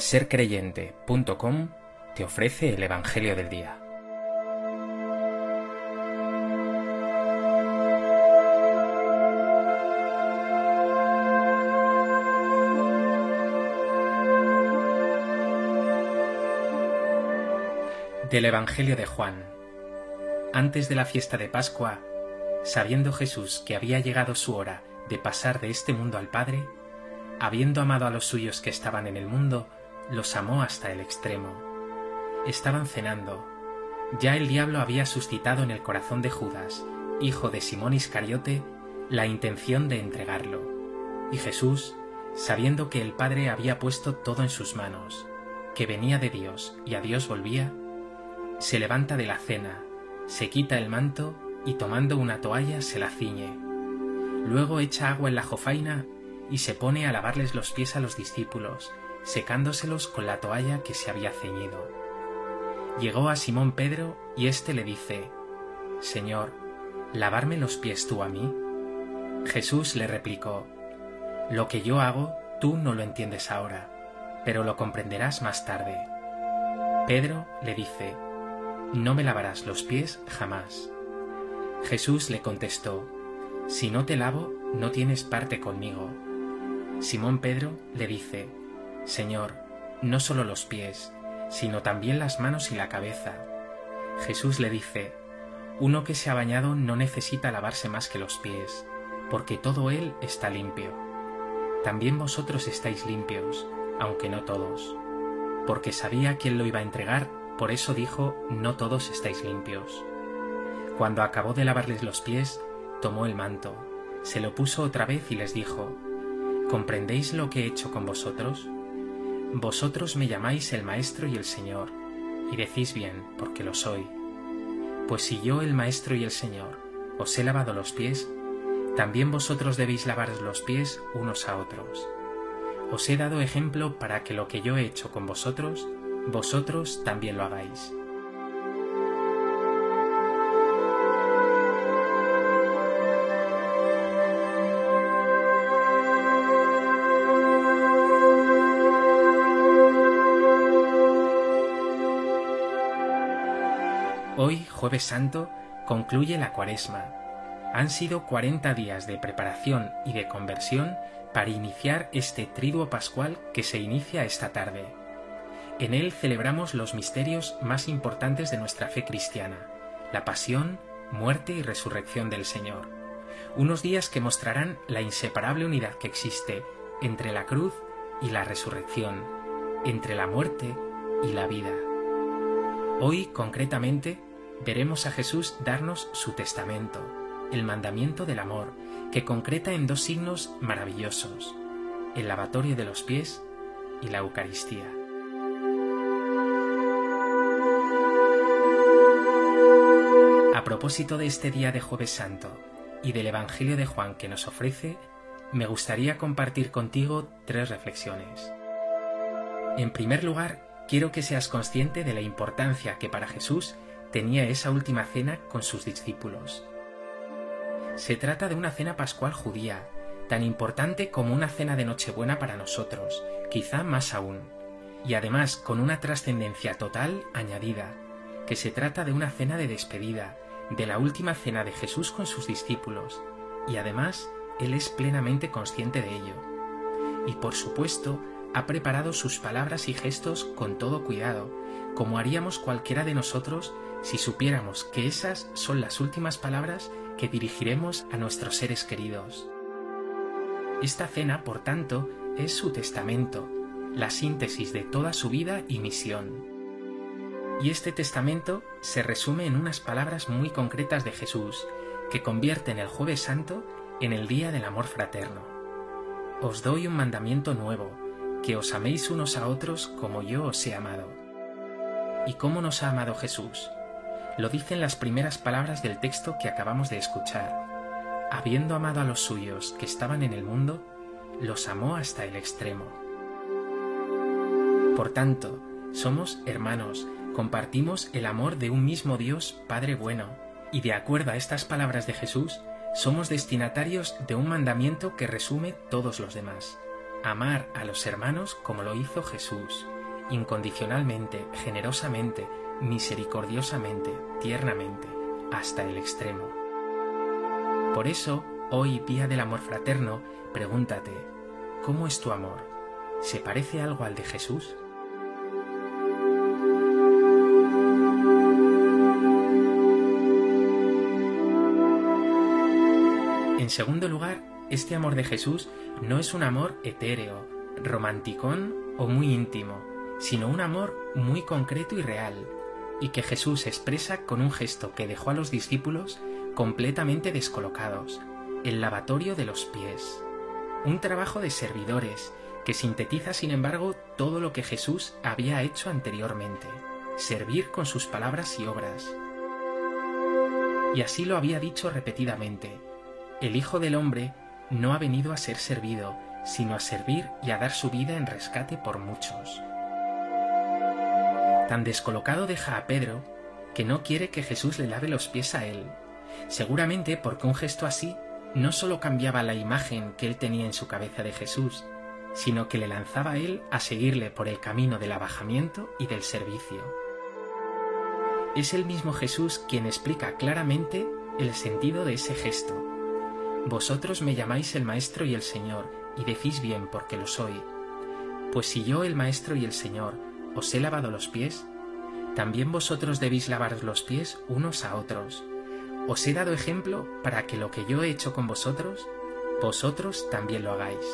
sercreyente.com te ofrece el Evangelio del Día. Del Evangelio de Juan. Antes de la fiesta de Pascua, sabiendo Jesús que había llegado su hora de pasar de este mundo al Padre, habiendo amado a los suyos que estaban en el mundo, los amó hasta el extremo. Estaban cenando. Ya el diablo había suscitado en el corazón de Judas, hijo de Simón Iscariote, la intención de entregarlo. Y Jesús, sabiendo que el Padre había puesto todo en sus manos, que venía de Dios y a Dios volvía, se levanta de la cena, se quita el manto y tomando una toalla se la ciñe. Luego echa agua en la jofaina y se pone a lavarles los pies a los discípulos, secándoselos con la toalla que se había ceñido. Llegó a Simón Pedro y éste le dice, Señor, ¿lavarme los pies tú a mí? Jesús le replicó, Lo que yo hago tú no lo entiendes ahora, pero lo comprenderás más tarde. Pedro le dice, No me lavarás los pies jamás. Jesús le contestó, Si no te lavo, no tienes parte conmigo. Simón Pedro le dice, Señor, no solo los pies, sino también las manos y la cabeza. Jesús le dice, Uno que se ha bañado no necesita lavarse más que los pies, porque todo él está limpio. También vosotros estáis limpios, aunque no todos. Porque sabía quién lo iba a entregar, por eso dijo, No todos estáis limpios. Cuando acabó de lavarles los pies, tomó el manto, se lo puso otra vez y les dijo, ¿Comprendéis lo que he hecho con vosotros? Vosotros me llamáis el Maestro y el Señor, y decís bien, porque lo soy. Pues si yo, el Maestro y el Señor, os he lavado los pies, también vosotros debéis lavar los pies unos a otros. Os he dado ejemplo para que lo que yo he hecho con vosotros, vosotros también lo hagáis. Hoy, jueves santo, concluye la cuaresma. Han sido 40 días de preparación y de conversión para iniciar este triduo pascual que se inicia esta tarde. En él celebramos los misterios más importantes de nuestra fe cristiana, la pasión, muerte y resurrección del Señor. Unos días que mostrarán la inseparable unidad que existe entre la cruz y la resurrección, entre la muerte y la vida. Hoy, concretamente, veremos a Jesús darnos su testamento, el mandamiento del amor, que concreta en dos signos maravillosos, el lavatorio de los pies y la Eucaristía. A propósito de este día de jueves santo y del Evangelio de Juan que nos ofrece, me gustaría compartir contigo tres reflexiones. En primer lugar, quiero que seas consciente de la importancia que para Jesús tenía esa última cena con sus discípulos. Se trata de una cena pascual judía, tan importante como una cena de Nochebuena para nosotros, quizá más aún, y además con una trascendencia total añadida, que se trata de una cena de despedida, de la última cena de Jesús con sus discípulos, y además Él es plenamente consciente de ello. Y por supuesto, ha preparado sus palabras y gestos con todo cuidado, como haríamos cualquiera de nosotros si supiéramos que esas son las últimas palabras que dirigiremos a nuestros seres queridos. Esta cena, por tanto, es su testamento, la síntesis de toda su vida y misión. Y este testamento se resume en unas palabras muy concretas de Jesús, que convierten el jueves santo en el día del amor fraterno. Os doy un mandamiento nuevo, que os améis unos a otros como yo os he amado. ¿Y cómo nos ha amado Jesús? Lo dicen las primeras palabras del texto que acabamos de escuchar. Habiendo amado a los suyos que estaban en el mundo, los amó hasta el extremo. Por tanto, somos hermanos, compartimos el amor de un mismo Dios Padre bueno, y de acuerdo a estas palabras de Jesús, somos destinatarios de un mandamiento que resume todos los demás. Amar a los hermanos como lo hizo Jesús, incondicionalmente, generosamente, misericordiosamente, tiernamente, hasta el extremo. Por eso, hoy, Día del Amor Fraterno, pregúntate, ¿cómo es tu amor? ¿Se parece algo al de Jesús? En segundo lugar, este amor de Jesús no es un amor etéreo, romanticón o muy íntimo, sino un amor muy concreto y real, y que Jesús expresa con un gesto que dejó a los discípulos completamente descolocados, el lavatorio de los pies. Un trabajo de servidores que sintetiza sin embargo todo lo que Jesús había hecho anteriormente, servir con sus palabras y obras. Y así lo había dicho repetidamente, el Hijo del Hombre no ha venido a ser servido, sino a servir y a dar su vida en rescate por muchos. Tan descolocado deja a Pedro que no quiere que Jesús le lave los pies a él, seguramente porque un gesto así no solo cambiaba la imagen que él tenía en su cabeza de Jesús, sino que le lanzaba a él a seguirle por el camino del abajamiento y del servicio. Es el mismo Jesús quien explica claramente el sentido de ese gesto. Vosotros me llamáis el Maestro y el Señor, y decís bien porque lo soy. Pues si yo, el Maestro y el Señor, os he lavado los pies, también vosotros debéis lavaros los pies unos a otros. Os he dado ejemplo para que lo que yo he hecho con vosotros, vosotros también lo hagáis.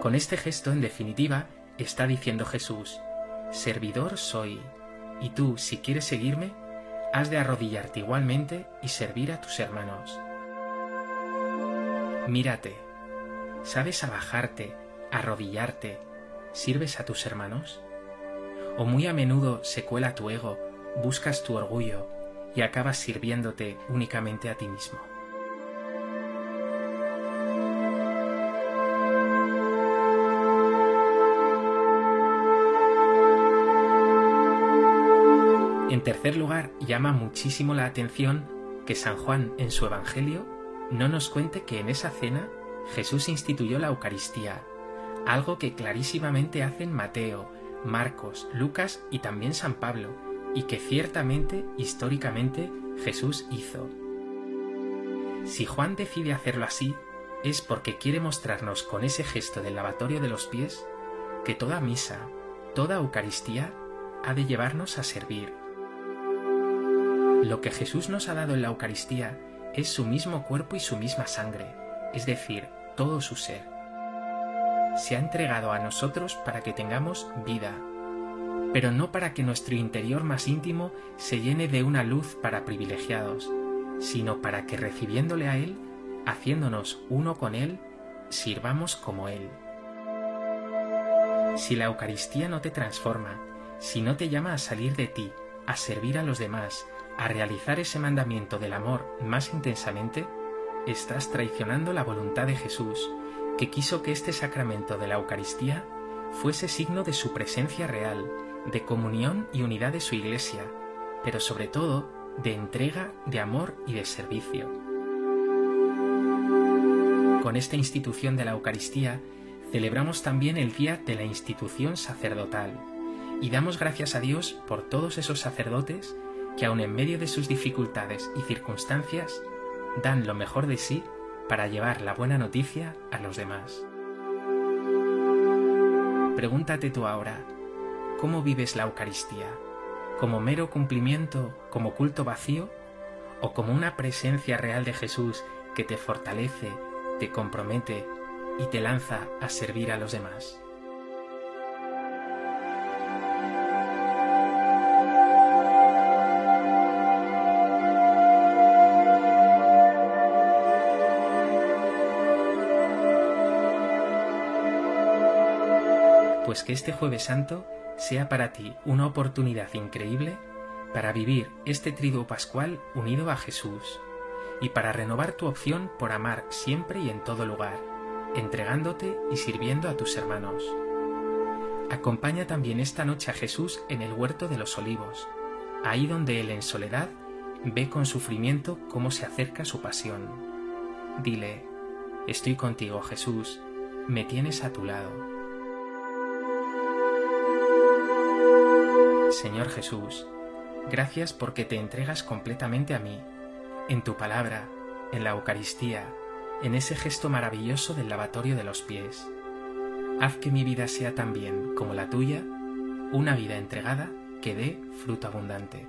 Con este gesto, en definitiva, está diciendo Jesús, servidor soy, y tú, si quieres seguirme, has de arrodillarte igualmente y servir a tus hermanos. Mírate, ¿sabes abajarte, arrodillarte, sirves a tus hermanos? ¿O muy a menudo se cuela tu ego, buscas tu orgullo y acabas sirviéndote únicamente a ti mismo? En tercer lugar, llama muchísimo la atención que San Juan en su Evangelio no nos cuente que en esa cena Jesús instituyó la Eucaristía, algo que clarísimamente hacen Mateo, Marcos, Lucas y también San Pablo, y que ciertamente, históricamente, Jesús hizo. Si Juan decide hacerlo así, es porque quiere mostrarnos con ese gesto del lavatorio de los pies que toda misa, toda Eucaristía ha de llevarnos a servir. Lo que Jesús nos ha dado en la Eucaristía es su mismo cuerpo y su misma sangre, es decir, todo su ser. Se ha entregado a nosotros para que tengamos vida, pero no para que nuestro interior más íntimo se llene de una luz para privilegiados, sino para que recibiéndole a Él, haciéndonos uno con Él, sirvamos como Él. Si la Eucaristía no te transforma, si no te llama a salir de ti, a servir a los demás, a realizar ese mandamiento del amor más intensamente, estás traicionando la voluntad de Jesús, que quiso que este sacramento de la Eucaristía fuese signo de su presencia real, de comunión y unidad de su Iglesia, pero sobre todo de entrega, de amor y de servicio. Con esta institución de la Eucaristía celebramos también el día de la institución sacerdotal y damos gracias a Dios por todos esos sacerdotes que aun en medio de sus dificultades y circunstancias dan lo mejor de sí para llevar la buena noticia a los demás. Pregúntate tú ahora, ¿cómo vives la Eucaristía? ¿Como mero cumplimiento, como culto vacío? ¿O como una presencia real de Jesús que te fortalece, te compromete y te lanza a servir a los demás? Pues que este jueves santo sea para ti una oportunidad increíble para vivir este triduo pascual unido a Jesús y para renovar tu opción por amar siempre y en todo lugar, entregándote y sirviendo a tus hermanos. Acompaña también esta noche a Jesús en el huerto de los olivos, ahí donde Él en soledad ve con sufrimiento cómo se acerca su pasión. Dile, estoy contigo Jesús, me tienes a tu lado. Señor Jesús, gracias porque te entregas completamente a mí, en tu palabra, en la Eucaristía, en ese gesto maravilloso del lavatorio de los pies. Haz que mi vida sea también, como la tuya, una vida entregada que dé fruto abundante.